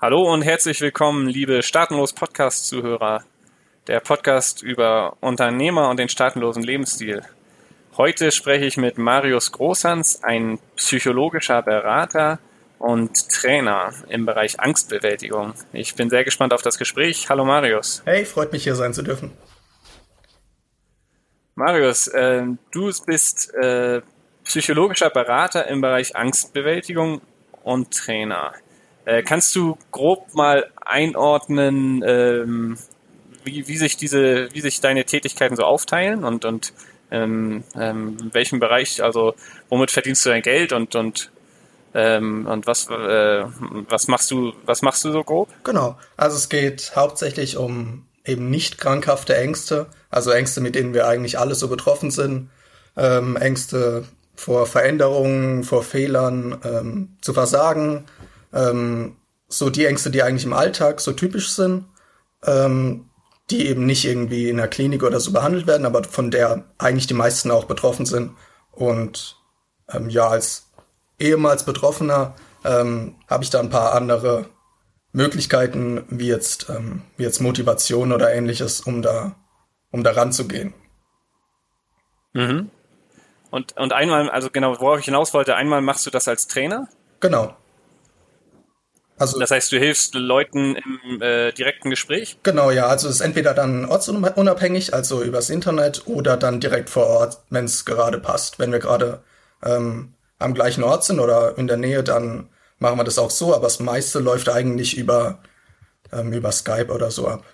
Hallo und herzlich willkommen, liebe Staatenlos Podcast-Zuhörer. Der Podcast über Unternehmer und den staatenlosen Lebensstil. Heute spreche ich mit Marius Großhans, ein psychologischer Berater und Trainer im Bereich Angstbewältigung. Ich bin sehr gespannt auf das Gespräch. Hallo Marius. Hey, freut mich hier sein zu dürfen. Marius, äh, du bist äh, psychologischer Berater im Bereich Angstbewältigung und Trainer. Äh, kannst du grob mal einordnen, ähm, wie, wie sich diese, wie sich deine Tätigkeiten so aufteilen und, und ähm, ähm, in welchem Bereich, also womit verdienst du dein Geld und, und ähm, und was, äh, was machst du, was machst du so grob? Genau. Also es geht hauptsächlich um eben nicht krankhafte Ängste, also Ängste, mit denen wir eigentlich alle so betroffen sind, ähm, Ängste vor Veränderungen, vor Fehlern, ähm, zu versagen, ähm, so die Ängste, die eigentlich im Alltag so typisch sind, ähm, die eben nicht irgendwie in der Klinik oder so behandelt werden, aber von der eigentlich die meisten auch betroffen sind. Und ähm, ja, als ehemals Betroffener ähm, habe ich da ein paar andere Möglichkeiten, wie jetzt, ähm, wie jetzt Motivation oder ähnliches, um da, um da ranzugehen. Mhm. Und, und einmal, also genau, worauf ich hinaus wollte, einmal machst du das als Trainer? Genau. Also, das heißt, du hilfst Leuten im äh, direkten Gespräch? Genau, ja. Also es ist entweder dann ortsunabhängig, also übers Internet, oder dann direkt vor Ort, wenn es gerade passt. Wenn wir gerade ähm, am gleichen Ort sind oder in der Nähe, dann machen wir das auch so. Aber das meiste läuft eigentlich über, ähm, über Skype oder so ab.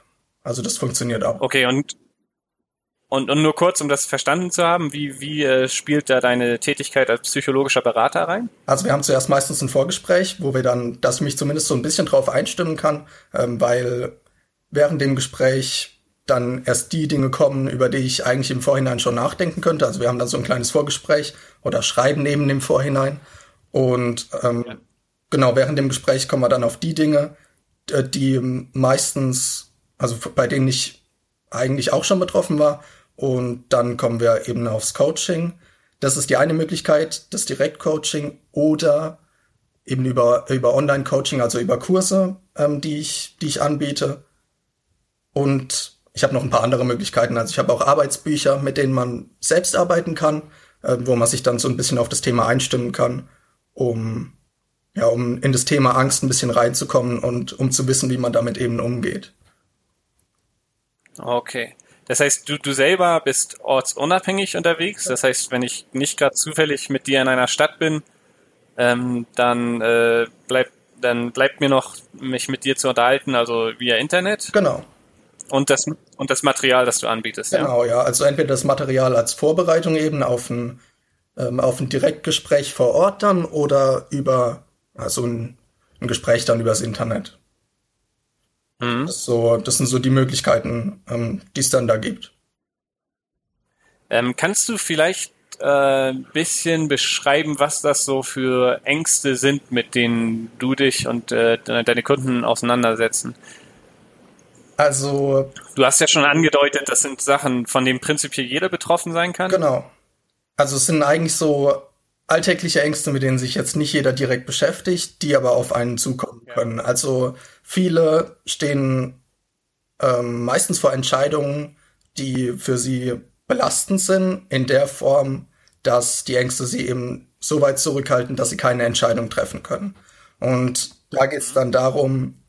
Also das funktioniert auch. Okay, und und, und nur kurz, um das verstanden zu haben, wie, wie äh, spielt da deine Tätigkeit als psychologischer Berater rein? Also wir haben zuerst meistens ein Vorgespräch, wo wir dann, dass ich mich zumindest so ein bisschen drauf einstimmen kann, ähm, weil während dem Gespräch dann erst die Dinge kommen, über die ich eigentlich im Vorhinein schon nachdenken könnte. Also wir haben dann so ein kleines Vorgespräch oder Schreiben neben dem Vorhinein. Und ähm, ja. genau, während dem Gespräch kommen wir dann auf die Dinge, äh, die meistens, also bei denen ich eigentlich auch schon betroffen war und dann kommen wir eben aufs Coaching. Das ist die eine Möglichkeit, das Direktcoaching oder eben über, über Online-Coaching, also über Kurse, ähm, die, ich, die ich anbiete. Und ich habe noch ein paar andere Möglichkeiten. Also ich habe auch Arbeitsbücher, mit denen man selbst arbeiten kann, äh, wo man sich dann so ein bisschen auf das Thema einstimmen kann, um, ja, um in das Thema Angst ein bisschen reinzukommen und um zu wissen, wie man damit eben umgeht. Okay. Das heißt, du, du selber bist ortsunabhängig unterwegs. Das heißt, wenn ich nicht gerade zufällig mit dir in einer Stadt bin, ähm, dann, äh, bleibt, dann bleibt mir noch, mich mit dir zu unterhalten, also via Internet. Genau. Und das, und das Material, das du anbietest. Genau, ja. ja. Also entweder das Material als Vorbereitung eben auf ein, ähm, auf ein Direktgespräch vor Ort dann oder über also ein, ein Gespräch dann übers Internet. Mhm. Das, so, das sind so die Möglichkeiten, ähm, die es dann da gibt. Ähm, kannst du vielleicht äh, ein bisschen beschreiben, was das so für Ängste sind, mit denen du dich und äh, deine Kunden auseinandersetzen? Also. Du hast ja schon angedeutet, das sind Sachen, von denen prinzipiell jeder betroffen sein kann. Genau. Also es sind eigentlich so alltägliche Ängste, mit denen sich jetzt nicht jeder direkt beschäftigt, die aber auf einen zukommen können. Ja. Also viele stehen ähm, meistens vor Entscheidungen, die für sie belastend sind, in der Form, dass die Ängste sie eben so weit zurückhalten, dass sie keine Entscheidung treffen können. Und da geht es dann darum,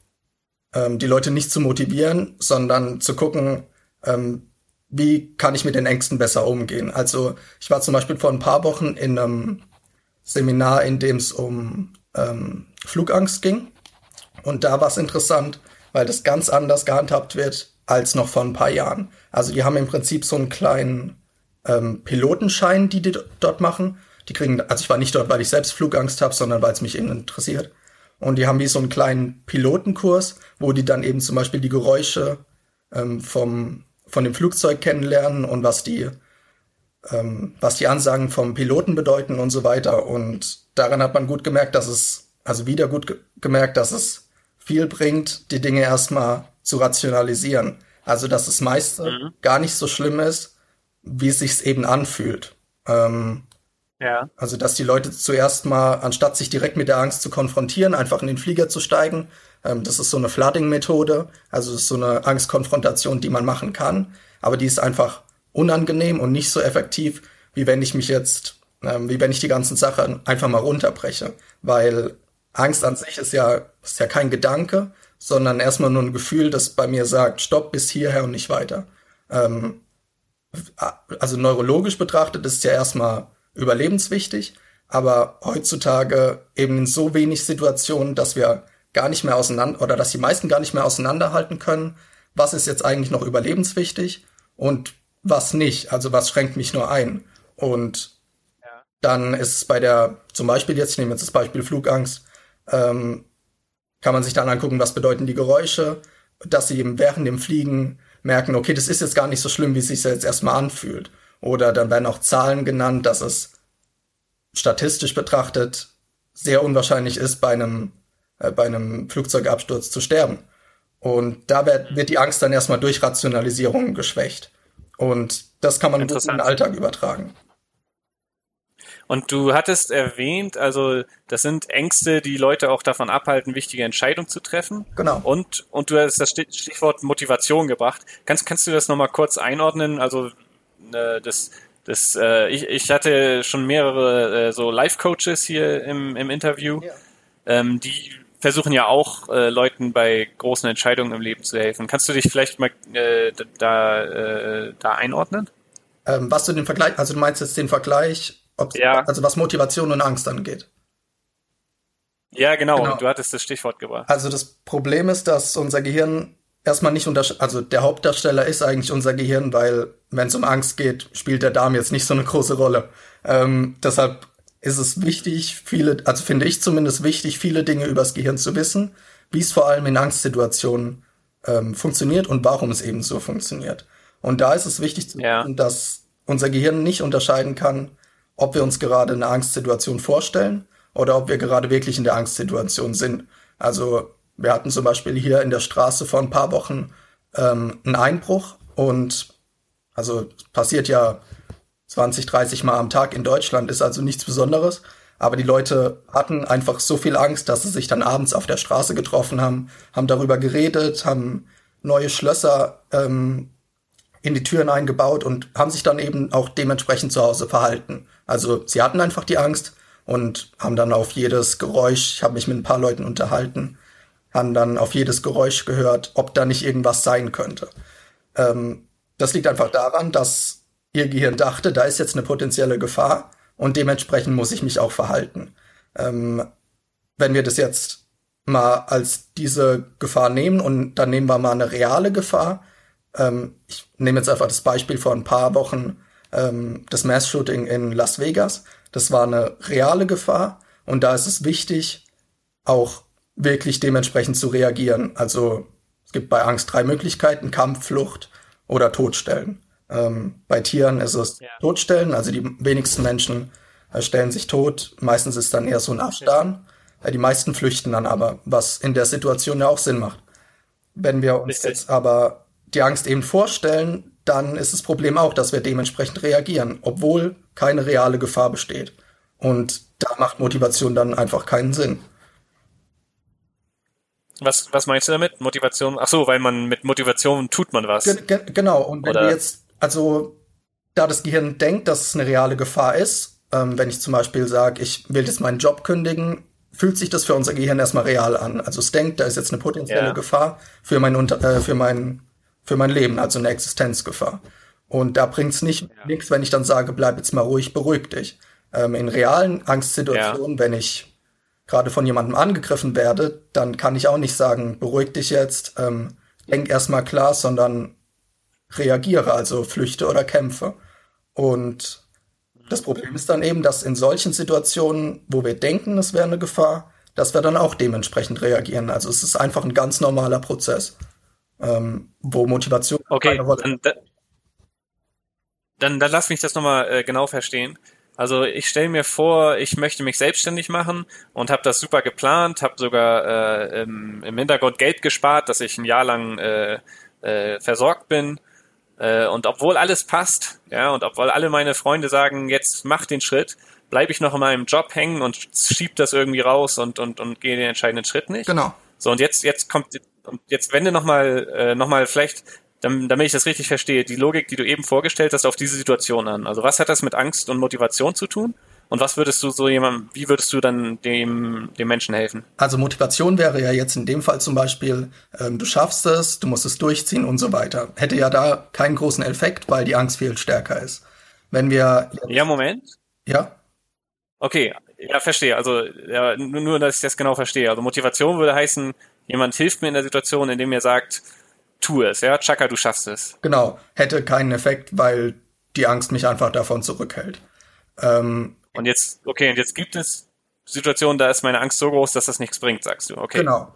ähm, die Leute nicht zu motivieren, sondern zu gucken, ähm, wie kann ich mit den Ängsten besser umgehen. Also ich war zum Beispiel vor ein paar Wochen in einem Seminar, in dem es um ähm, Flugangst ging. Und da war es interessant, weil das ganz anders gehandhabt wird als noch vor ein paar Jahren. Also die haben im Prinzip so einen kleinen ähm, Pilotenschein, die die dort machen. Die kriegen, also ich war nicht dort, weil ich selbst Flugangst habe, sondern weil es mich eben interessiert. Und die haben wie so einen kleinen Pilotenkurs, wo die dann eben zum Beispiel die Geräusche ähm, vom, von dem Flugzeug kennenlernen und was die ähm, was die Ansagen vom Piloten bedeuten und so weiter. Und daran hat man gut gemerkt, dass es, also wieder gut ge gemerkt, dass es viel bringt, die Dinge erstmal zu rationalisieren. Also, dass es meist mhm. gar nicht so schlimm ist, wie es sich eben anfühlt. Ähm, Ja. Also, dass die Leute zuerst mal, anstatt sich direkt mit der Angst zu konfrontieren, einfach in den Flieger zu steigen. Ähm, das ist so eine Flooding-Methode. Also, ist so eine Angstkonfrontation, die man machen kann. Aber die ist einfach unangenehm und nicht so effektiv, wie wenn ich mich jetzt, ähm, wie wenn ich die ganzen Sachen einfach mal runterbreche. Weil Angst an sich ist ja, ist ja kein Gedanke, sondern erstmal nur ein Gefühl, das bei mir sagt, stopp bis hierher und nicht weiter. Ähm, also neurologisch betrachtet ist es ja erstmal überlebenswichtig, aber heutzutage eben in so wenig Situationen, dass wir gar nicht mehr auseinander oder dass die meisten gar nicht mehr auseinanderhalten können, was ist jetzt eigentlich noch überlebenswichtig und was nicht, also was schränkt mich nur ein. Und ja. dann ist es bei der, zum Beispiel jetzt, ich nehme jetzt das Beispiel Flugangst, ähm, kann man sich dann angucken, was bedeuten die Geräusche, dass sie eben während dem Fliegen merken, okay, das ist jetzt gar nicht so schlimm, wie es sich jetzt erstmal anfühlt. Oder dann werden auch Zahlen genannt, dass es statistisch betrachtet sehr unwahrscheinlich ist, bei einem, äh, bei einem Flugzeugabsturz zu sterben. Und da wird, wird die Angst dann erstmal durch Rationalisierung geschwächt. Und das kann man in den Alltag übertragen. Und du hattest erwähnt, also das sind Ängste, die Leute auch davon abhalten, wichtige Entscheidungen zu treffen. Genau. Und, und du hast das Stichwort Motivation gebracht. Kannst, kannst du das nochmal kurz einordnen? Also äh, das, das, äh, ich, ich hatte schon mehrere äh, so Life-Coaches hier im, im Interview, ja. ähm, die versuchen ja auch äh, Leuten bei großen Entscheidungen im Leben zu helfen. Kannst du dich vielleicht mal äh, da, äh, da einordnen? Ähm, was du den Vergleich, also du meinst jetzt den Vergleich ja. Also was Motivation und Angst angeht. Ja, genau. genau. Du hattest das Stichwort gebracht. Also das Problem ist, dass unser Gehirn erstmal nicht unter, also der Hauptdarsteller ist eigentlich unser Gehirn, weil wenn es um Angst geht, spielt der Darm jetzt nicht so eine große Rolle. Ähm, deshalb ist es wichtig, viele, also finde ich zumindest wichtig, viele Dinge übers Gehirn zu wissen, wie es vor allem in Angstsituationen ähm, funktioniert und warum es eben so funktioniert. Und da ist es wichtig zu ja. wissen, dass unser Gehirn nicht unterscheiden kann, ob wir uns gerade eine Angstsituation vorstellen oder ob wir gerade wirklich in der Angstsituation sind. Also wir hatten zum Beispiel hier in der Straße vor ein paar Wochen ähm, einen Einbruch und also passiert ja 20, 30 Mal am Tag in Deutschland, ist also nichts Besonderes. Aber die Leute hatten einfach so viel Angst, dass sie sich dann abends auf der Straße getroffen haben, haben darüber geredet, haben neue Schlösser ähm, in die Türen eingebaut und haben sich dann eben auch dementsprechend zu Hause verhalten. Also sie hatten einfach die Angst und haben dann auf jedes Geräusch, ich habe mich mit ein paar Leuten unterhalten, haben dann auf jedes Geräusch gehört, ob da nicht irgendwas sein könnte. Ähm, das liegt einfach daran, dass ihr Gehirn dachte, da ist jetzt eine potenzielle Gefahr und dementsprechend muss ich mich auch verhalten. Ähm, wenn wir das jetzt mal als diese Gefahr nehmen und dann nehmen wir mal eine reale Gefahr. Ähm, ich nehme jetzt einfach das Beispiel vor ein paar Wochen ähm, das Mass-Shooting in Las Vegas. Das war eine reale Gefahr und da ist es wichtig, auch wirklich dementsprechend zu reagieren. Also es gibt bei Angst drei Möglichkeiten, Kampf, Flucht oder Todstellen. Ähm, bei Tieren ist es ja. Todstellen, also die wenigsten Menschen äh, stellen sich tot. Meistens ist dann eher so ein Abstarren. Äh, die meisten flüchten dann aber, was in der Situation ja auch Sinn macht. Wenn wir uns Richtig. jetzt aber die Angst eben vorstellen, dann ist das Problem auch, dass wir dementsprechend reagieren, obwohl keine reale Gefahr besteht. Und da macht Motivation dann einfach keinen Sinn. Was, was meinst du damit? Motivation? Ach so, weil man mit Motivation tut man was. Ge ge genau. Und wenn Oder? du jetzt, also, da das Gehirn denkt, dass es eine reale Gefahr ist, ähm, wenn ich zum Beispiel sage, ich will jetzt meinen Job kündigen, fühlt sich das für unser Gehirn erstmal real an. Also es denkt, da ist jetzt eine potenzielle ja. Gefahr für mein, äh, für mein für mein Leben, also eine Existenzgefahr. Und da bringt's nicht ja. nichts, wenn ich dann sage, bleib jetzt mal ruhig, beruhig dich. Ähm, in realen Angstsituationen, ja. wenn ich gerade von jemandem angegriffen werde, dann kann ich auch nicht sagen, beruhig dich jetzt, ähm, denk erstmal klar, sondern reagiere, also flüchte oder kämpfe. Und das Problem ist dann eben, dass in solchen Situationen, wo wir denken, es wäre eine Gefahr, dass wir dann auch dementsprechend reagieren. Also es ist einfach ein ganz normaler Prozess ähm, wo Motivation okay, dann, dann, dann lass mich das nochmal äh, genau verstehen. Also ich stelle mir vor, ich möchte mich selbstständig machen und habe das super geplant, habe sogar äh, im, im Hintergrund Geld gespart, dass ich ein Jahr lang äh, äh, versorgt bin. Äh, und obwohl alles passt, ja, und obwohl alle meine Freunde sagen, jetzt mach den Schritt, bleibe ich noch in meinem Job hängen und schieb das irgendwie raus und, und, und gehe den entscheidenden Schritt nicht. Genau. So, und jetzt, jetzt kommt, und jetzt wende nochmal, äh, noch mal vielleicht, damit ich das richtig verstehe, die Logik, die du eben vorgestellt hast, auf diese Situation an. Also was hat das mit Angst und Motivation zu tun? Und was würdest du so jemandem, wie würdest du dann dem, dem Menschen helfen? Also Motivation wäre ja jetzt in dem Fall zum Beispiel, ähm, du schaffst es, du musst es durchziehen und so weiter. Hätte ja da keinen großen Effekt, weil die Angst viel stärker ist. Wenn wir. Ja, Moment. Ja. Okay, ja, verstehe. Also ja, nur, dass ich das genau verstehe. Also Motivation würde heißen, jemand hilft mir in der Situation, indem er sagt, tu es, ja, Chaka, du schaffst es. Genau, hätte keinen Effekt, weil die Angst mich einfach davon zurückhält. Ähm, und jetzt, okay, und jetzt gibt es Situationen, da ist meine Angst so groß, dass das nichts bringt, sagst du. Okay. Genau.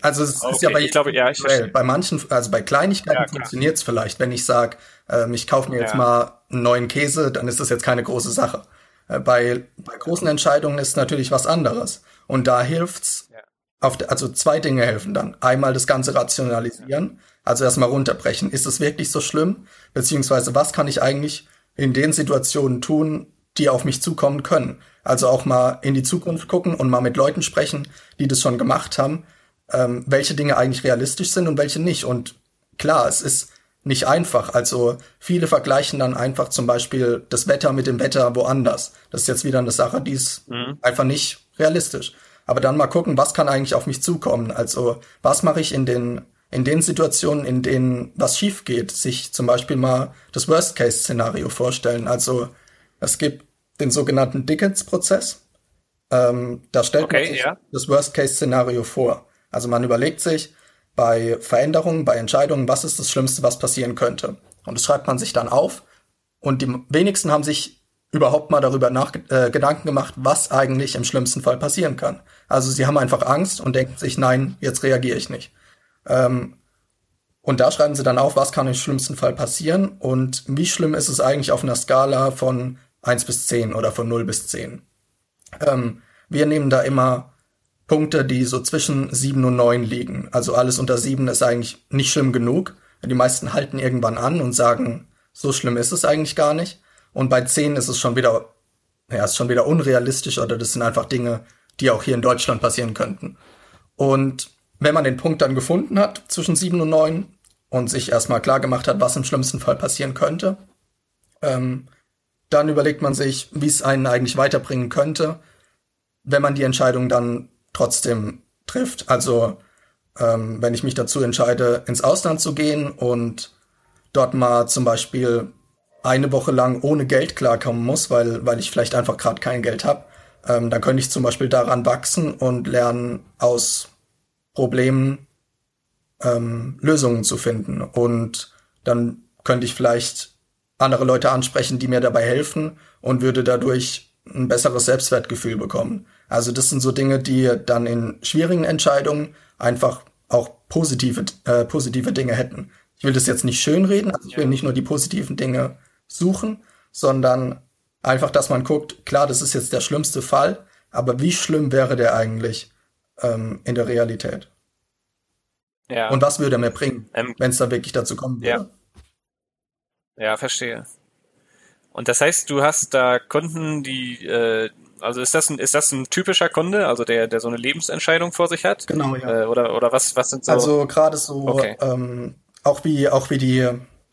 Also es okay, ist ja bei, ich glaube, ja, ich bei manchen, also bei Kleinigkeiten ja, funktioniert es vielleicht. Wenn ich sage, ähm, ich kaufe mir jetzt ja. mal einen neuen Käse, dann ist das jetzt keine große Sache. Äh, bei, bei großen Entscheidungen ist natürlich was anderes. Und da hilft's, ja. auf, also zwei Dinge helfen dann. Einmal das Ganze rationalisieren, also erstmal runterbrechen. Ist es wirklich so schlimm? Beziehungsweise was kann ich eigentlich in den Situationen tun, die auf mich zukommen können. Also auch mal in die Zukunft gucken und mal mit Leuten sprechen, die das schon gemacht haben, ähm, welche Dinge eigentlich realistisch sind und welche nicht. Und klar, es ist nicht einfach. Also viele vergleichen dann einfach zum Beispiel das Wetter mit dem Wetter woanders. Das ist jetzt wieder eine Sache, die ist mhm. einfach nicht realistisch. Aber dann mal gucken, was kann eigentlich auf mich zukommen? Also was mache ich in den in den Situationen, in denen was schief geht, sich zum Beispiel mal das Worst-Case-Szenario vorstellen. Also es gibt den sogenannten Dickens-Prozess. Ähm, da stellt okay, man sich ja. das Worst-Case-Szenario vor. Also man überlegt sich bei Veränderungen, bei Entscheidungen, was ist das Schlimmste, was passieren könnte. Und das schreibt man sich dann auf. Und die wenigsten haben sich überhaupt mal darüber nach, äh, Gedanken gemacht, was eigentlich im schlimmsten Fall passieren kann. Also sie haben einfach Angst und denken sich, nein, jetzt reagiere ich nicht. Ähm, und da schreiben sie dann auf, was kann im schlimmsten Fall passieren und wie schlimm ist es eigentlich auf einer Skala von 1 bis 10 oder von 0 bis 10. Ähm, wir nehmen da immer Punkte, die so zwischen 7 und 9 liegen. Also alles unter 7 ist eigentlich nicht schlimm genug. Die meisten halten irgendwann an und sagen, so schlimm ist es eigentlich gar nicht. Und bei 10 ist es schon wieder, ja, ist schon wieder unrealistisch oder das sind einfach Dinge, die auch hier in Deutschland passieren könnten. Und wenn man den Punkt dann gefunden hat zwischen 7 und 9 und sich erstmal klar gemacht hat, was im schlimmsten Fall passieren könnte, ähm, dann überlegt man sich, wie es einen eigentlich weiterbringen könnte, wenn man die Entscheidung dann trotzdem trifft. Also ähm, wenn ich mich dazu entscheide, ins Ausland zu gehen und dort mal zum Beispiel eine Woche lang ohne Geld klarkommen muss, weil, weil ich vielleicht einfach gerade kein Geld habe, ähm, dann könnte ich zum Beispiel daran wachsen und lernen, aus Problemen ähm, Lösungen zu finden. Und dann könnte ich vielleicht andere Leute ansprechen, die mir dabei helfen und würde dadurch ein besseres Selbstwertgefühl bekommen. Also das sind so Dinge, die dann in schwierigen Entscheidungen einfach auch positive, äh, positive Dinge hätten. Ich will das jetzt nicht schönreden, also ich will nicht nur die positiven Dinge suchen, sondern einfach, dass man guckt, klar, das ist jetzt der schlimmste Fall, aber wie schlimm wäre der eigentlich ähm, in der Realität? Ja. Und was würde er mir bringen, ähm, wenn es da wirklich dazu kommen würde? Ja. Ja, verstehe. Und das heißt, du hast da Kunden, die, äh, also ist das ein, ist das ein typischer Kunde, also der, der so eine Lebensentscheidung vor sich hat? Genau, ja. Äh, oder, oder was, was sind so? Also gerade so, okay. ähm, auch wie, auch wie die,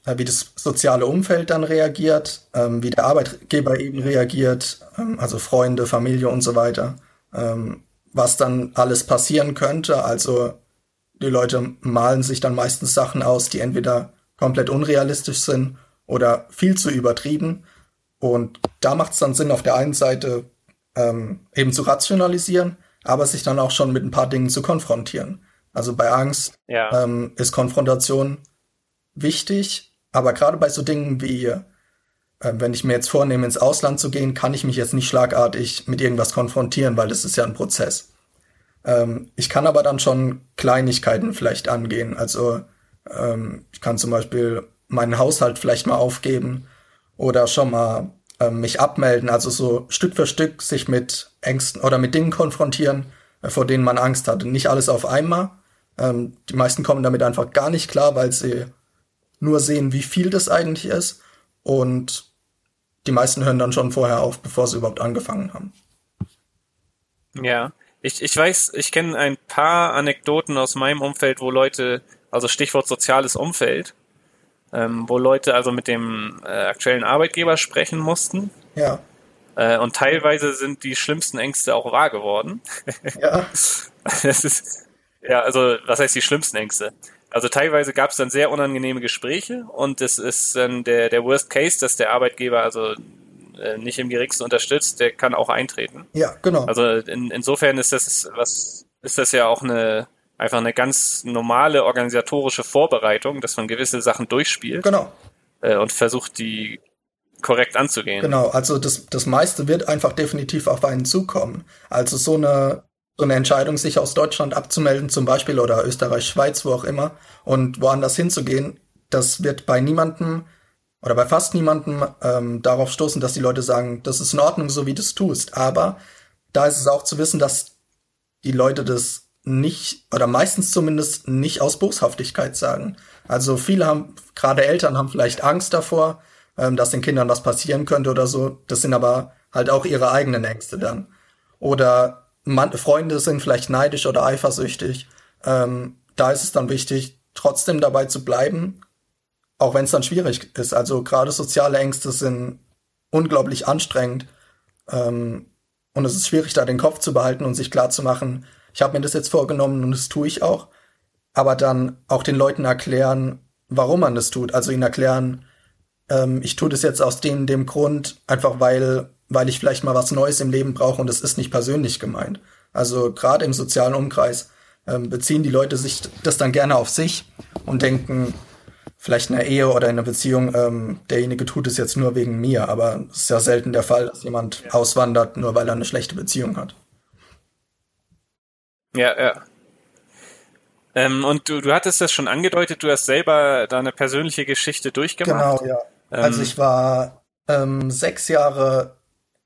wie das soziale Umfeld dann reagiert, ähm, wie der Arbeitgeber eben reagiert, ähm, also Freunde, Familie und so weiter, ähm, was dann alles passieren könnte. Also die Leute malen sich dann meistens Sachen aus, die entweder komplett unrealistisch sind oder viel zu übertrieben. Und da macht es dann Sinn, auf der einen Seite ähm, eben zu rationalisieren, aber sich dann auch schon mit ein paar Dingen zu konfrontieren. Also bei Angst ja. ähm, ist Konfrontation wichtig, aber gerade bei so Dingen wie, äh, wenn ich mir jetzt vornehme, ins Ausland zu gehen, kann ich mich jetzt nicht schlagartig mit irgendwas konfrontieren, weil das ist ja ein Prozess. Ähm, ich kann aber dann schon Kleinigkeiten vielleicht angehen. Also ähm, ich kann zum Beispiel meinen Haushalt vielleicht mal aufgeben oder schon mal ähm, mich abmelden, also so Stück für Stück sich mit Ängsten oder mit Dingen konfrontieren, äh, vor denen man Angst hatte. Nicht alles auf einmal. Ähm, die meisten kommen damit einfach gar nicht klar, weil sie nur sehen, wie viel das eigentlich ist. Und die meisten hören dann schon vorher auf, bevor sie überhaupt angefangen haben. Ja, ich, ich weiß, ich kenne ein paar Anekdoten aus meinem Umfeld, wo Leute, also Stichwort soziales Umfeld, ähm, wo Leute also mit dem äh, aktuellen Arbeitgeber sprechen mussten. Ja. Äh, und teilweise sind die schlimmsten Ängste auch wahr geworden. Ja. das ist, ja, also was heißt die schlimmsten Ängste? Also teilweise gab es dann sehr unangenehme Gespräche und es ist dann der, der Worst Case, dass der Arbeitgeber also äh, nicht im geringsten unterstützt, der kann auch eintreten. Ja, genau. Also in, insofern ist das was ist das ja auch eine einfach eine ganz normale organisatorische Vorbereitung, dass man gewisse Sachen durchspielt. Genau. Äh, und versucht die korrekt anzugehen. Genau, also das, das meiste wird einfach definitiv auf einen zukommen. Also so eine so eine Entscheidung, sich aus Deutschland abzumelden, zum Beispiel, oder Österreich, Schweiz, wo auch immer, und woanders hinzugehen, das wird bei niemandem oder bei fast niemandem ähm, darauf stoßen, dass die Leute sagen, das ist in Ordnung, so wie du es tust. Aber da ist es auch zu wissen, dass die Leute das nicht, oder meistens zumindest nicht aus Boshaftigkeit sagen. Also viele haben, gerade Eltern haben vielleicht Angst davor, ähm, dass den Kindern was passieren könnte oder so. Das sind aber halt auch ihre eigenen Ängste dann. Oder man, Freunde sind vielleicht neidisch oder eifersüchtig. Ähm, da ist es dann wichtig, trotzdem dabei zu bleiben, auch wenn es dann schwierig ist. Also gerade soziale Ängste sind unglaublich anstrengend. Ähm, und es ist schwierig, da den Kopf zu behalten und sich klar zu machen, ich habe mir das jetzt vorgenommen und das tue ich auch. Aber dann auch den Leuten erklären, warum man das tut. Also ihnen erklären, ähm, ich tue das jetzt aus dem, dem Grund, einfach weil weil ich vielleicht mal was Neues im Leben brauche und es ist nicht persönlich gemeint. Also gerade im sozialen Umkreis ähm, beziehen die Leute sich das dann gerne auf sich und denken, vielleicht in einer Ehe oder in einer Beziehung, ähm, derjenige tut es jetzt nur wegen mir, aber es ist ja selten der Fall, dass jemand auswandert, nur weil er eine schlechte Beziehung hat. Ja, ja. Ähm, und du, du hattest das schon angedeutet, du hast selber deine persönliche Geschichte durchgemacht. Genau, ja. also ähm, ich war ähm, sechs Jahre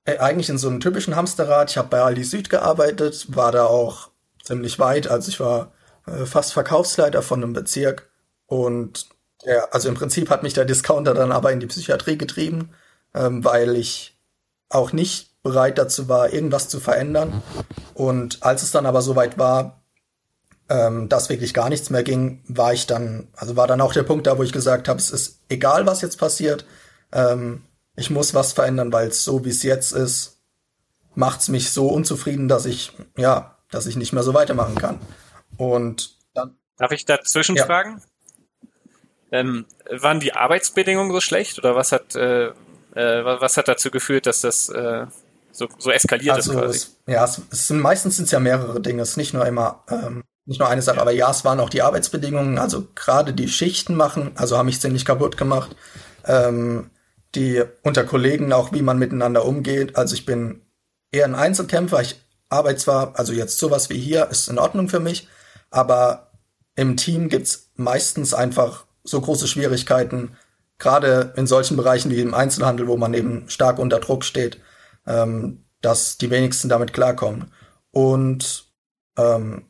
äh, eigentlich in so einem typischen Hamsterrad. Ich habe bei Aldi Süd gearbeitet, war da auch ziemlich weit. Also ich war äh, fast Verkaufsleiter von einem Bezirk und ja, also im Prinzip hat mich der Discounter dann aber in die Psychiatrie getrieben, ähm, weil ich auch nicht bereit dazu war, irgendwas zu verändern. Und als es dann aber soweit war, ähm, dass wirklich gar nichts mehr ging, war ich dann, also war dann auch der Punkt da, wo ich gesagt habe, es ist egal, was jetzt passiert. Ähm, ich muss was verändern, weil es so wie es jetzt ist, macht's mich so unzufrieden, dass ich ja, dass ich nicht mehr so weitermachen kann. Und dann Darf ich dazwischen ja. fragen? Ähm, waren die Arbeitsbedingungen so schlecht oder was hat äh, äh, was hat dazu geführt, dass das äh, so, so eskaliert also ist quasi? Es, ja, es, es sind meistens sind es ja mehrere Dinge, es ist nicht nur immer ähm, nicht nur eine Sache, aber ja, es waren auch die Arbeitsbedingungen, also gerade die Schichten machen, also haben mich ziemlich kaputt gemacht. Ähm, die unter Kollegen auch, wie man miteinander umgeht. Also ich bin eher ein Einzelkämpfer. Ich arbeite zwar, also jetzt sowas wie hier ist in Ordnung für mich, aber im Team gibt's meistens einfach so große Schwierigkeiten, gerade in solchen Bereichen wie im Einzelhandel, wo man eben stark unter Druck steht, ähm, dass die wenigsten damit klarkommen. Und ähm,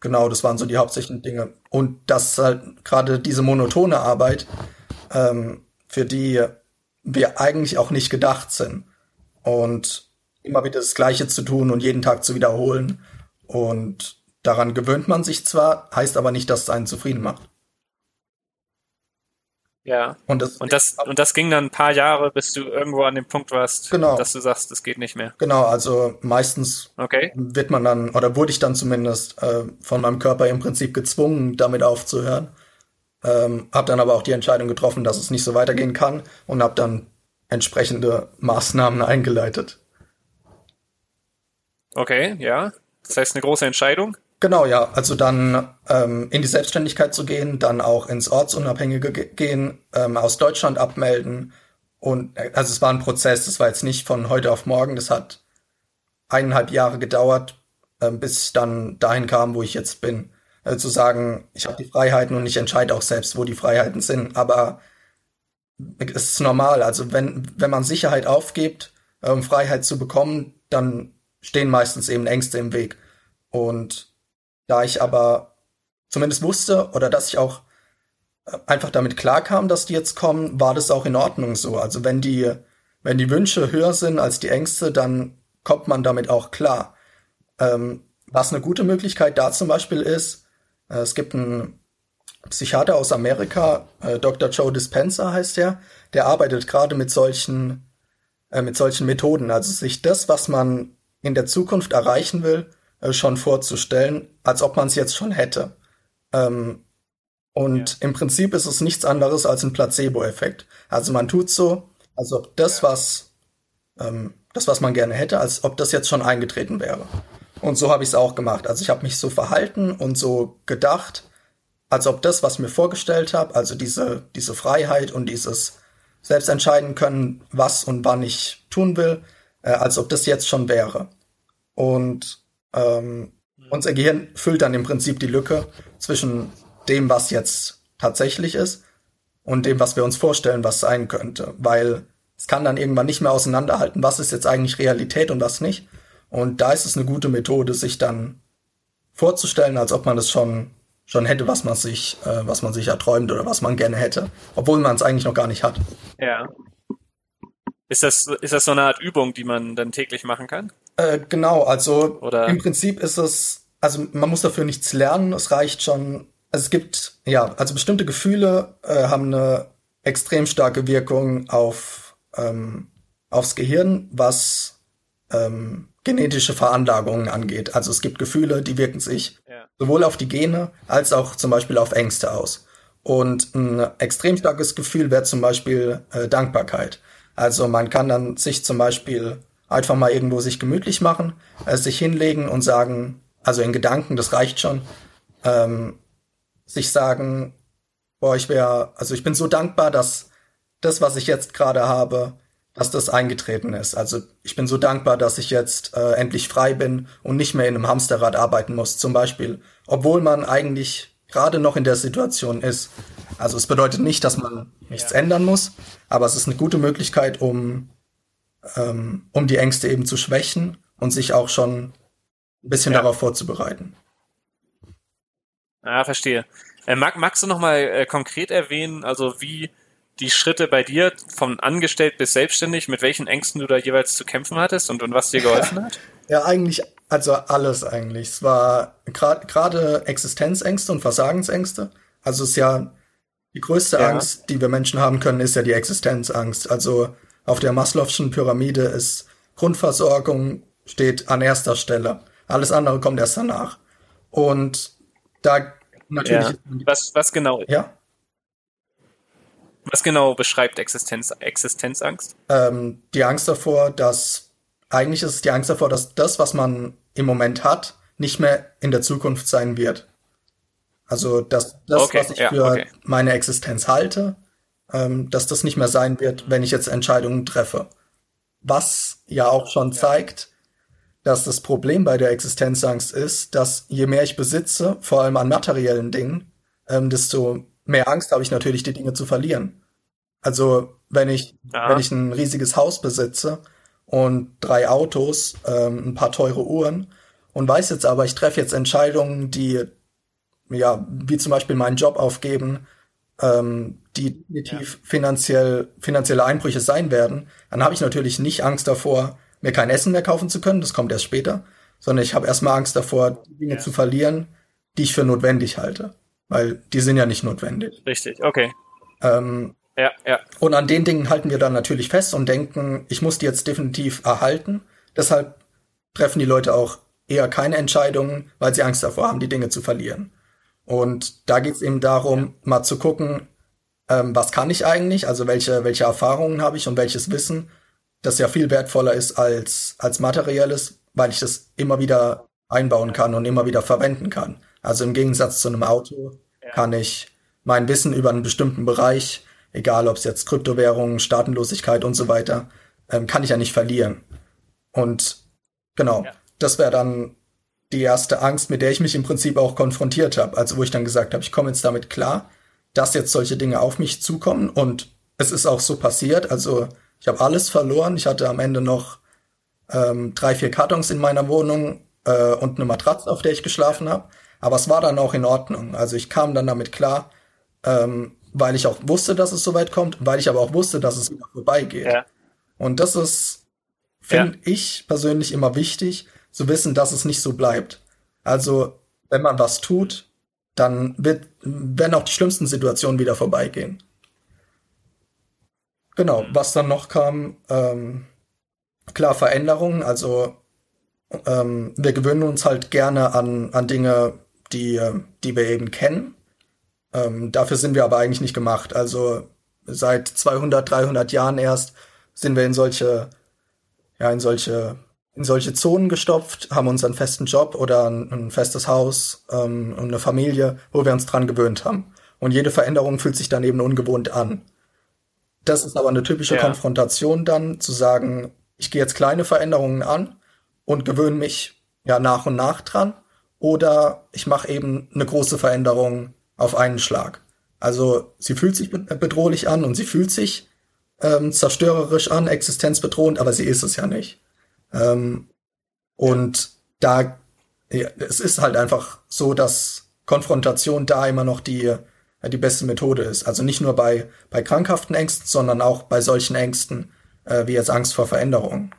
genau, das waren so die hauptsächlichen Dinge. Und dass halt gerade diese monotone Arbeit, ähm, für die wir eigentlich auch nicht gedacht sind. Und immer wieder das Gleiche zu tun und jeden Tag zu wiederholen. Und daran gewöhnt man sich zwar, heißt aber nicht, dass es einen zufrieden macht. Ja. Und das, und das, und das ging dann ein paar Jahre, bis du irgendwo an dem Punkt warst, genau. dass du sagst, es geht nicht mehr. Genau, also meistens okay. wird man dann, oder wurde ich dann zumindest äh, von meinem Körper im Prinzip gezwungen, damit aufzuhören. Ähm, habe dann aber auch die Entscheidung getroffen, dass es nicht so weitergehen kann und habe dann entsprechende Maßnahmen eingeleitet. Okay, ja. Das heißt eine große Entscheidung? Genau, ja. Also dann ähm, in die Selbstständigkeit zu gehen, dann auch ins Ortsunabhängige gehen, ähm, aus Deutschland abmelden. Und äh, also es war ein Prozess, das war jetzt nicht von heute auf morgen, das hat eineinhalb Jahre gedauert, ähm, bis ich dann dahin kam, wo ich jetzt bin äh, zu sagen, ich habe die Freiheiten und ich entscheide auch selbst, wo die Freiheiten sind. Aber es ist normal. Also wenn, wenn man Sicherheit aufgibt, um Freiheit zu bekommen, dann stehen meistens eben Ängste im Weg. Und da ich aber zumindest wusste oder dass ich auch äh, einfach damit klarkam, dass die jetzt kommen, war das auch in Ordnung so. Also wenn die wenn die Wünsche höher sind als die Ängste, dann kommt man damit auch klar. Ähm, was eine gute Möglichkeit da zum Beispiel ist, äh, es gibt einen Psychiater aus Amerika, äh, Dr. Joe Dispenza heißt er, der arbeitet gerade mit solchen, äh, mit solchen Methoden, also sich das, was man in der Zukunft erreichen will, äh, schon vorzustellen, als ob man es jetzt schon hätte. Ähm, und ja. im Prinzip ist es nichts anderes als ein Placebo-Effekt. Also man tut so, als ob das, was ähm, das, was man gerne hätte, als ob das jetzt schon eingetreten wäre. Und so habe ich es auch gemacht. Also ich habe mich so verhalten und so gedacht, als ob das, was ich mir vorgestellt habe, also diese, diese Freiheit und dieses selbst entscheiden können, was und wann ich tun will, äh, als ob das jetzt schon wäre. Und ähm, unser Gehirn füllt dann im Prinzip die Lücke zwischen dem, was jetzt tatsächlich ist und dem, was wir uns vorstellen, was sein könnte. Weil es kann dann irgendwann nicht mehr auseinanderhalten, was ist jetzt eigentlich Realität und was nicht. Und da ist es eine gute Methode, sich dann vorzustellen, als ob man das schon schon hätte, was man sich, äh, was man sich erträumt oder was man gerne hätte, obwohl man es eigentlich noch gar nicht hat. Ja. Ist das, ist das so eine Art Übung, die man dann täglich machen kann? Äh, genau, also oder? im Prinzip ist es, also man muss dafür nichts lernen, es reicht schon, also es gibt, ja, also bestimmte Gefühle äh, haben eine extrem starke Wirkung auf ähm, aufs Gehirn, was ähm, genetische Veranlagungen angeht. Also es gibt Gefühle, die wirken sich ja. sowohl auf die Gene als auch zum Beispiel auf Ängste aus. Und ein extrem starkes Gefühl wäre zum Beispiel äh, Dankbarkeit. Also man kann dann sich zum Beispiel einfach mal irgendwo sich gemütlich machen, äh, sich hinlegen und sagen, also in Gedanken, das reicht schon, ähm, sich sagen, boah, ich wäre, also ich bin so dankbar, dass das, was ich jetzt gerade habe, dass das eingetreten ist. Also ich bin so dankbar, dass ich jetzt äh, endlich frei bin und nicht mehr in einem Hamsterrad arbeiten muss, zum Beispiel, obwohl man eigentlich gerade noch in der Situation ist. Also es bedeutet nicht, dass man nichts ja. ändern muss, aber es ist eine gute Möglichkeit, um, ähm, um die Ängste eben zu schwächen und sich auch schon ein bisschen ja. darauf vorzubereiten. Ah, verstehe. Äh, mag, magst du noch mal äh, konkret erwähnen, also wie die Schritte bei dir von angestellt bis selbstständig, mit welchen Ängsten du da jeweils zu kämpfen hattest und, und was dir geholfen hat? Ja, eigentlich, also alles eigentlich. Es war gerade Existenzängste und Versagensängste. Also es ist ja die größte ja. Angst, die wir Menschen haben können, ist ja die Existenzangst. Also auf der Maslow'schen Pyramide ist Grundversorgung steht an erster Stelle. Alles andere kommt erst danach. Und da natürlich. Ja. Was, was genau? Ja. Was genau beschreibt Existenz, Existenzangst? Ähm, die Angst davor, dass eigentlich ist es die Angst davor, dass das, was man im Moment hat, nicht mehr in der Zukunft sein wird. Also dass das, okay, was ich ja, für okay. meine Existenz halte, ähm, dass das nicht mehr sein wird, wenn ich jetzt Entscheidungen treffe. Was ja auch schon zeigt, dass das Problem bei der Existenzangst ist, dass je mehr ich besitze, vor allem an materiellen Dingen, ähm, desto mehr Angst habe ich natürlich, die Dinge zu verlieren. Also wenn ich, ja. wenn ich ein riesiges Haus besitze und drei Autos, ähm, ein paar teure Uhren und weiß jetzt aber, ich treffe jetzt Entscheidungen, die ja, wie zum Beispiel meinen Job aufgeben, ähm, die definitiv ja. finanziell, finanzielle Einbrüche sein werden, dann habe ich natürlich nicht Angst davor, mir kein Essen mehr kaufen zu können, das kommt erst später, sondern ich habe erstmal Angst davor, die Dinge ja. zu verlieren, die ich für notwendig halte weil die sind ja nicht notwendig. Richtig, okay. Ähm, ja, ja. Und an den Dingen halten wir dann natürlich fest und denken, ich muss die jetzt definitiv erhalten. Deshalb treffen die Leute auch eher keine Entscheidungen, weil sie Angst davor haben, die Dinge zu verlieren. Und da geht es eben darum, ja. mal zu gucken, ähm, was kann ich eigentlich, also welche, welche Erfahrungen habe ich und welches Wissen, das ja viel wertvoller ist als, als materielles, weil ich das immer wieder einbauen kann und immer wieder verwenden kann. Also im Gegensatz zu einem Auto ja. kann ich mein Wissen über einen bestimmten Bereich, egal ob es jetzt Kryptowährungen, Staatenlosigkeit und so weiter, ähm, kann ich ja nicht verlieren. Und genau, ja. das wäre dann die erste Angst, mit der ich mich im Prinzip auch konfrontiert habe. Also wo ich dann gesagt habe, ich komme jetzt damit klar, dass jetzt solche Dinge auf mich zukommen. Und es ist auch so passiert. Also ich habe alles verloren. Ich hatte am Ende noch ähm, drei, vier Kartons in meiner Wohnung äh, und eine Matratze, auf der ich geschlafen habe. Aber es war dann auch in Ordnung. Also ich kam dann damit klar, ähm, weil ich auch wusste, dass es soweit kommt, weil ich aber auch wusste, dass es wieder vorbeigeht. Ja. Und das ist, finde ja. ich persönlich immer wichtig, zu wissen, dass es nicht so bleibt. Also, wenn man was tut, dann wird, werden auch die schlimmsten Situationen wieder vorbeigehen. Genau, was dann noch kam, ähm, klar Veränderungen, also ähm, wir gewöhnen uns halt gerne an, an Dinge, die, die wir eben kennen. Ähm, dafür sind wir aber eigentlich nicht gemacht. Also seit 200, 300 Jahren erst sind wir in solche, ja, in solche, in solche Zonen gestopft, haben unseren festen Job oder ein, ein festes Haus ähm, und eine Familie, wo wir uns dran gewöhnt haben. Und jede Veränderung fühlt sich dann eben ungewohnt an. Das ist aber eine typische ja. Konfrontation dann, zu sagen, ich gehe jetzt kleine Veränderungen an und gewöhne mich ja nach und nach dran. Oder ich mache eben eine große Veränderung auf einen Schlag. Also sie fühlt sich bedrohlich an und sie fühlt sich ähm, zerstörerisch an, existenzbedrohend, aber sie ist es ja nicht. Ähm, und da, ja, es ist halt einfach so, dass Konfrontation da immer noch die, die beste Methode ist. Also nicht nur bei, bei krankhaften Ängsten, sondern auch bei solchen Ängsten äh, wie jetzt Angst vor Veränderungen.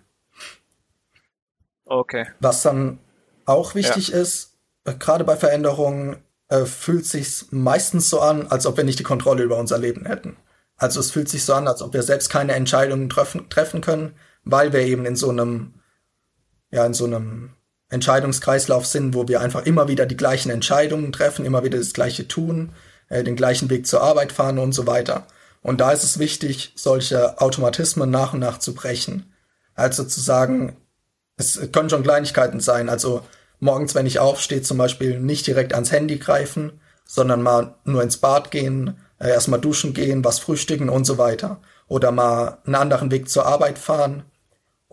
Okay. Was dann auch wichtig ja. ist, äh, gerade bei Veränderungen äh, fühlt sich meistens so an, als ob wir nicht die Kontrolle über unser Leben hätten. Also es fühlt sich so an, als ob wir selbst keine Entscheidungen treffen, treffen können, weil wir eben in so einem, ja, in so einem Entscheidungskreislauf sind, wo wir einfach immer wieder die gleichen Entscheidungen treffen, immer wieder das Gleiche tun, äh, den gleichen Weg zur Arbeit fahren und so weiter. Und da ist es wichtig, solche Automatismen nach und nach zu brechen. Also zu sagen, es können schon Kleinigkeiten sein. Also morgens, wenn ich aufstehe, zum Beispiel nicht direkt ans Handy greifen, sondern mal nur ins Bad gehen, äh, erstmal duschen gehen, was frühstücken und so weiter. Oder mal einen anderen Weg zur Arbeit fahren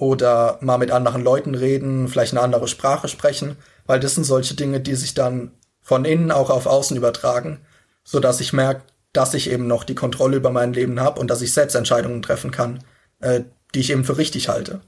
oder mal mit anderen Leuten reden, vielleicht eine andere Sprache sprechen, weil das sind solche Dinge, die sich dann von innen auch auf außen übertragen, so dass ich merke, dass ich eben noch die Kontrolle über mein Leben habe und dass ich selbst Entscheidungen treffen kann, äh, die ich eben für richtig halte.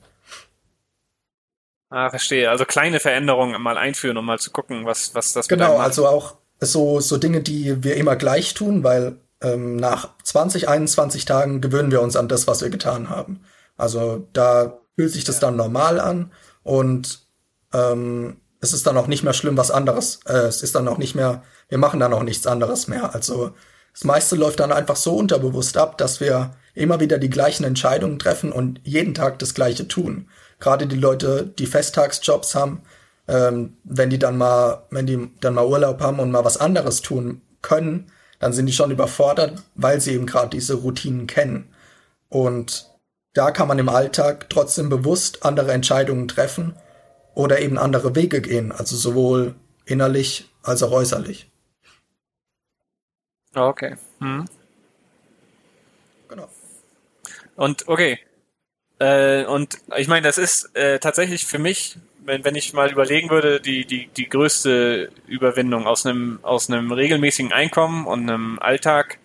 Ah, verstehe. Also kleine Veränderungen mal einführen, um mal zu gucken, was, was das Genau, also auch so, so Dinge, die wir immer gleich tun, weil ähm, nach 20, 21 Tagen gewöhnen wir uns an das, was wir getan haben. Also da fühlt sich das dann normal an und ähm, es ist dann auch nicht mehr schlimm, was anderes. Äh, es ist dann auch nicht mehr, wir machen dann auch nichts anderes mehr. Also das meiste läuft dann einfach so unterbewusst ab, dass wir immer wieder die gleichen Entscheidungen treffen und jeden Tag das Gleiche tun gerade die Leute, die Festtagsjobs haben, ähm, wenn die dann mal, wenn die dann mal Urlaub haben und mal was anderes tun können, dann sind die schon überfordert, weil sie eben gerade diese Routinen kennen. Und da kann man im Alltag trotzdem bewusst andere Entscheidungen treffen oder eben andere Wege gehen, also sowohl innerlich als auch äußerlich. Okay. Hm. Genau. Und okay, äh, und ich meine, das ist äh, tatsächlich für mich, wenn, wenn ich mal überlegen würde, die, die, die größte Überwindung aus einem, aus einem regelmäßigen Einkommen und einem Alltag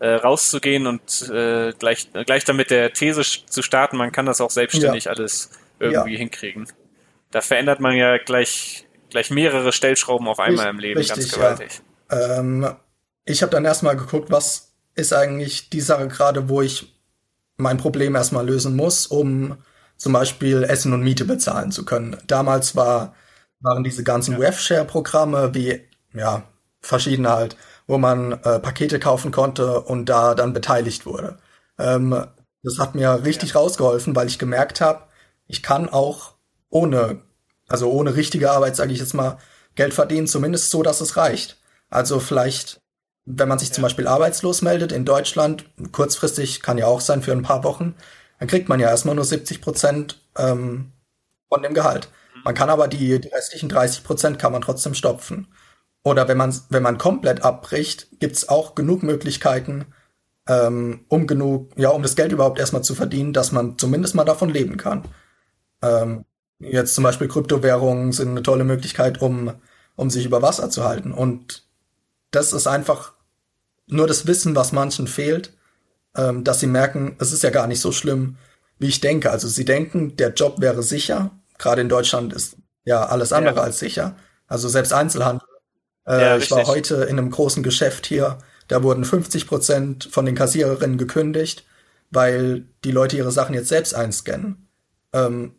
äh, rauszugehen und äh, gleich, gleich damit der These zu starten, man kann das auch selbstständig ja. alles irgendwie ja. hinkriegen. Da verändert man ja gleich, gleich mehrere Stellschrauben auf einmal Richtig, im Leben, ganz gewaltig. Ja. Ähm, ich habe dann erstmal geguckt, was ist eigentlich die Sache gerade, wo ich mein Problem erstmal lösen muss, um zum Beispiel Essen und Miete bezahlen zu können. Damals war, waren diese ganzen ja. Webshare-Programme wie, ja, verschiedene halt, wo man äh, Pakete kaufen konnte und da dann beteiligt wurde. Ähm, das hat mir richtig ja. rausgeholfen, weil ich gemerkt habe, ich kann auch ohne, also ohne richtige Arbeit, sage ich jetzt mal, Geld verdienen, zumindest so, dass es reicht. Also vielleicht wenn man sich ja. zum Beispiel arbeitslos meldet in Deutschland, kurzfristig kann ja auch sein für ein paar Wochen, dann kriegt man ja erstmal nur 70 Prozent ähm, von dem Gehalt. Mhm. Man kann aber die, die restlichen 30 Prozent kann man trotzdem stopfen. Oder wenn man, wenn man komplett abbricht, gibt's auch genug Möglichkeiten, ähm, um genug, ja, um das Geld überhaupt erstmal zu verdienen, dass man zumindest mal davon leben kann. Ähm, jetzt zum Beispiel Kryptowährungen sind eine tolle Möglichkeit, um, um sich über Wasser zu halten. Und das ist einfach nur das Wissen, was manchen fehlt, ähm, dass sie merken, es ist ja gar nicht so schlimm, wie ich denke. Also sie denken, der Job wäre sicher. Gerade in Deutschland ist ja alles andere ja. als sicher. Also selbst Einzelhandel. Äh, ja, ich war heute in einem großen Geschäft hier, da wurden 50 Prozent von den Kassiererinnen gekündigt. weil die Leute ihre Sachen jetzt selbst einscannen. Ähm,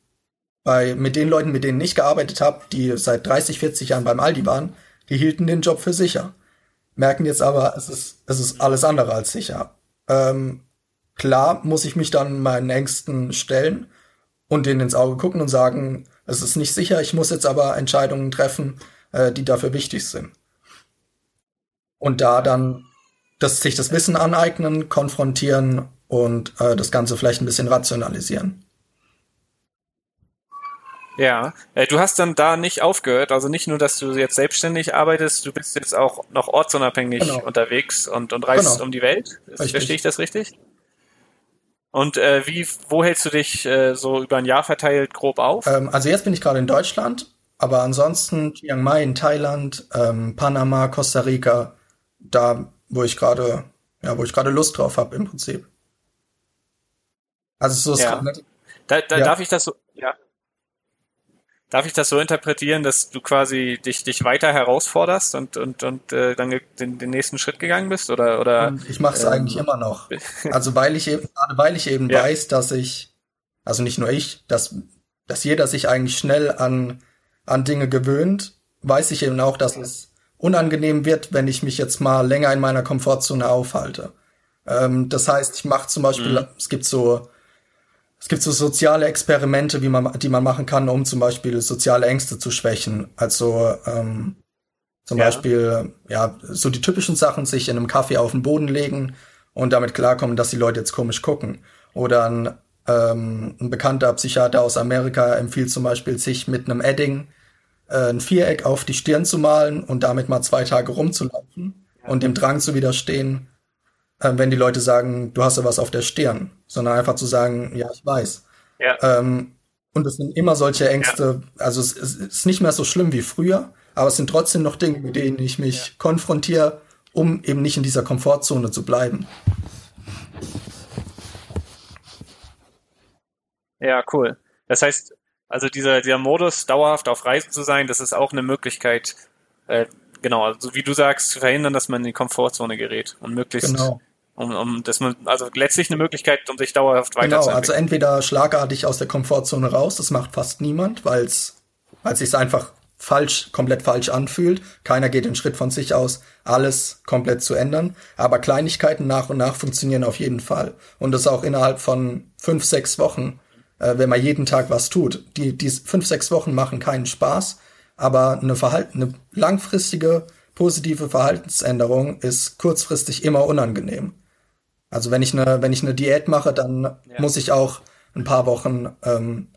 bei, mit den Leuten, mit denen ich gearbeitet habe, die seit 30, 40 Jahren beim Aldi waren, die hielten den Job für sicher. Merken jetzt aber, es ist, es ist alles andere als sicher. Ähm, klar muss ich mich dann meinen Ängsten stellen und denen ins Auge gucken und sagen, es ist nicht sicher, ich muss jetzt aber Entscheidungen treffen, äh, die dafür wichtig sind. Und da dann das, sich das Wissen aneignen, konfrontieren und äh, das Ganze vielleicht ein bisschen rationalisieren. Ja, äh, du hast dann da nicht aufgehört, also nicht nur, dass du jetzt selbstständig arbeitest, du bist jetzt auch noch ortsunabhängig genau. unterwegs und, und reist genau. um die Welt. Richtig. Verstehe ich das richtig? Und äh, wie, wo hältst du dich äh, so über ein Jahr verteilt grob auf? Ähm, also jetzt bin ich gerade in Deutschland, aber ansonsten Chiang Mai in Thailand, ähm, Panama, Costa Rica, da wo ich gerade, ja, wo ich gerade Lust drauf habe im Prinzip. Also so ja. da, da ja. darf ich das so, ja. Darf ich das so interpretieren, dass du quasi dich, dich weiter herausforderst und, und, und äh, dann den, den nächsten Schritt gegangen bist? Oder, oder, ich mache es ähm, eigentlich immer noch. Also weil ich eben, gerade weil ich eben ja. weiß, dass ich, also nicht nur ich, dass, dass jeder sich eigentlich schnell an, an Dinge gewöhnt, weiß ich eben auch, dass es unangenehm wird, wenn ich mich jetzt mal länger in meiner Komfortzone aufhalte. Ähm, das heißt, ich mache zum Beispiel, mhm. es gibt so es gibt so soziale Experimente, wie man, die man machen kann, um zum Beispiel soziale Ängste zu schwächen. Also ähm, zum ja. Beispiel, ja, so die typischen Sachen, sich in einem Kaffee auf den Boden legen und damit klarkommen, dass die Leute jetzt komisch gucken. Oder ein, ähm, ein bekannter Psychiater aus Amerika empfiehlt zum Beispiel, sich mit einem Edding äh, ein Viereck auf die Stirn zu malen und damit mal zwei Tage rumzulaufen ja. und dem Drang zu widerstehen, äh, wenn die Leute sagen, du hast ja was auf der Stirn, sondern einfach zu sagen, ja, ich weiß. Ja. Ähm, und es sind immer solche Ängste, ja. also es, es, ist nicht mehr so schlimm wie früher, aber es sind trotzdem noch Dinge, mit denen ich mich ja. konfrontiere, um eben nicht in dieser Komfortzone zu bleiben. Ja, cool. Das heißt, also dieser, dieser Modus, dauerhaft auf Reisen zu sein, das ist auch eine Möglichkeit, äh, genau, also wie du sagst, zu verhindern, dass man in die Komfortzone gerät und möglichst genau. Um, um dass man, also letztlich eine Möglichkeit, um sich dauerhaft weiterzuentwickeln. Genau, also entweder schlagartig aus der Komfortzone raus, das macht fast niemand, weil es weil sich einfach falsch, komplett falsch anfühlt. Keiner geht den Schritt von sich aus, alles komplett zu ändern. Aber Kleinigkeiten nach und nach funktionieren auf jeden Fall. Und das auch innerhalb von fünf, sechs Wochen, äh, wenn man jeden Tag was tut. Die, die fünf, sechs Wochen machen keinen Spaß, aber eine, Verhalten, eine langfristige positive Verhaltensänderung ist kurzfristig immer unangenehm. Also wenn ich eine, wenn ich eine Diät mache, dann ja. muss ich auch ein paar Wochen ähm,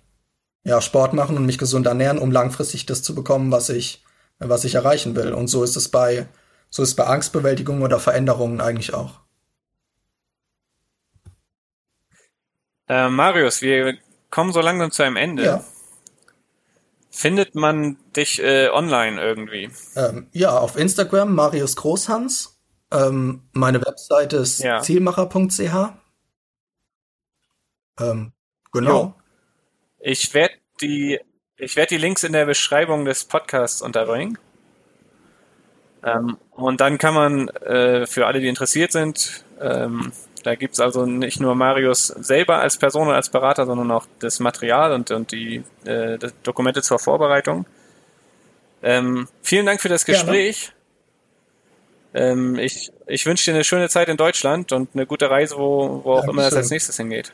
ja, Sport machen und mich gesund ernähren, um langfristig das zu bekommen, was ich, was ich erreichen will. Und so ist es bei, so ist es bei Angstbewältigung oder Veränderungen eigentlich auch. Äh, Marius, wir kommen so langsam zu einem Ende. Ja. Findet man dich äh, online irgendwie? Ähm, ja, auf Instagram Marius Großhans ähm, meine Webseite ist ja. zielmacher.ch. Ähm, genau. Jo. Ich werde die, ich werde die Links in der Beschreibung des Podcasts unterbringen. Ähm, und dann kann man äh, für alle, die interessiert sind, ähm, da gibt's also nicht nur Marius selber als Person und als Berater, sondern auch das Material und, und die äh, Dokumente zur Vorbereitung. Ähm, vielen Dank für das Gespräch. Ähm, ich ich wünsche dir eine schöne Zeit in Deutschland und eine gute Reise, wo, wo auch immer es als nächstes hingeht.